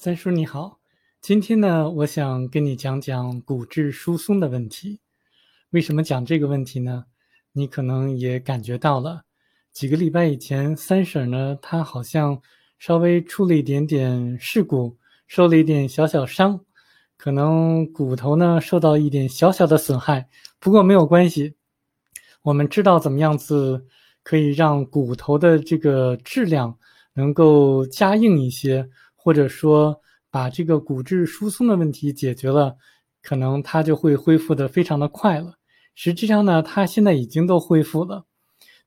三叔你好，今天呢，我想跟你讲讲骨质疏松的问题。为什么讲这个问题呢？你可能也感觉到了，几个礼拜以前，三婶呢，她好像稍微出了一点点事故，受了一点小小伤，可能骨头呢受到一点小小的损害。不过没有关系，我们知道怎么样子可以让骨头的这个质量能够加硬一些。或者说把这个骨质疏松的问题解决了，可能它就会恢复的非常的快了。实际上呢，它现在已经都恢复了。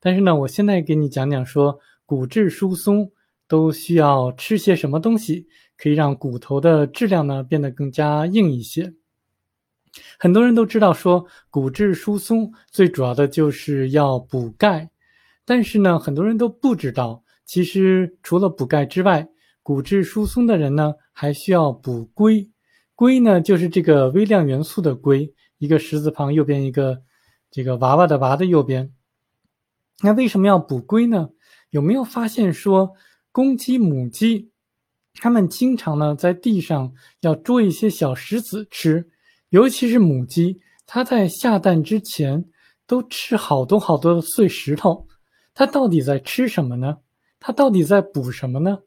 但是呢，我现在给你讲讲说，骨质疏松都需要吃些什么东西，可以让骨头的质量呢变得更加硬一些。很多人都知道说，骨质疏松最主要的就是要补钙，但是呢，很多人都不知道，其实除了补钙之外，骨质疏松的人呢，还需要补硅。硅呢，就是这个微量元素的硅，一个石字旁，右边一个这个娃娃的娃的右边。那为什么要补硅呢？有没有发现说，公鸡、母鸡，它们经常呢在地上要捉一些小石子吃，尤其是母鸡，它在下蛋之前都吃好多好多的碎石头。它到底在吃什么呢？它到底在补什么呢？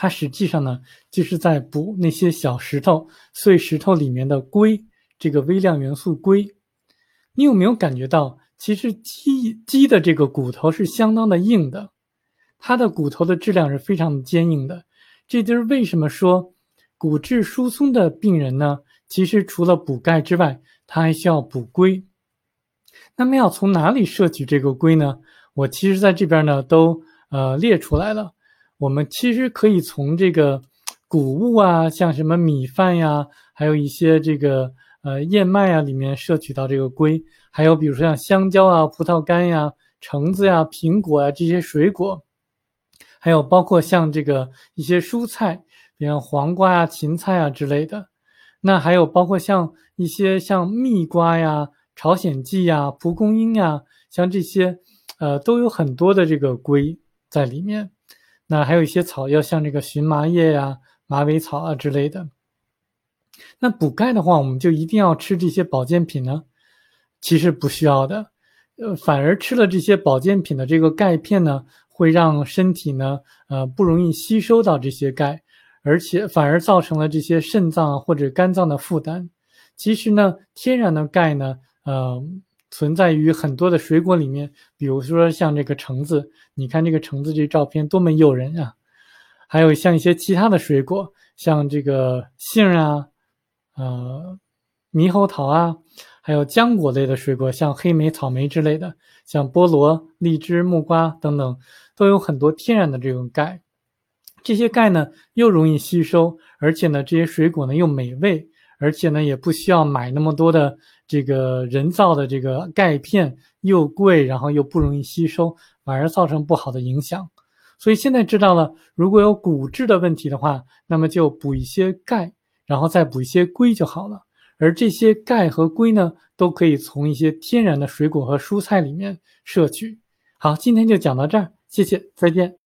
它实际上呢，就是在补那些小石头、碎石头里面的硅，这个微量元素硅。你有没有感觉到，其实鸡鸡的这个骨头是相当的硬的，它的骨头的质量是非常坚硬的。这就是为什么说骨质疏松的病人呢，其实除了补钙之外，他还需要补硅。那么要从哪里摄取这个硅呢？我其实在这边呢都呃列出来了。我们其实可以从这个谷物啊，像什么米饭呀，还有一些这个呃燕麦啊里面摄取到这个硅，还有比如说像香蕉啊、葡萄干呀、橙子呀、苹果啊这些水果，还有包括像这个一些蔬菜，比如黄瓜呀、芹菜啊之类的。那还有包括像一些像蜜瓜呀、朝鲜蓟呀、蒲公英呀，像这些，呃，都有很多的这个硅在里面。那还有一些草药，像这个荨麻叶呀、马尾草啊之类的。那补钙的话，我们就一定要吃这些保健品呢？其实不需要的，呃，反而吃了这些保健品的这个钙片呢，会让身体呢，呃，不容易吸收到这些钙，而且反而造成了这些肾脏或者肝脏的负担。其实呢，天然的钙呢，呃。存在于很多的水果里面，比如说像这个橙子，你看这个橙子这照片多么诱人啊！还有像一些其他的水果，像这个杏啊、呃猕猴桃啊，还有浆果类的水果，像黑莓、草莓之类的，像菠萝、荔枝、木瓜等等，都有很多天然的这种钙。这些钙呢又容易吸收，而且呢这些水果呢又美味，而且呢也不需要买那么多的。这个人造的这个钙片又贵，然后又不容易吸收，反而造成不好的影响。所以现在知道了，如果有骨质的问题的话，那么就补一些钙，然后再补一些硅就好了。而这些钙和硅呢，都可以从一些天然的水果和蔬菜里面摄取。好，今天就讲到这儿，谢谢，再见。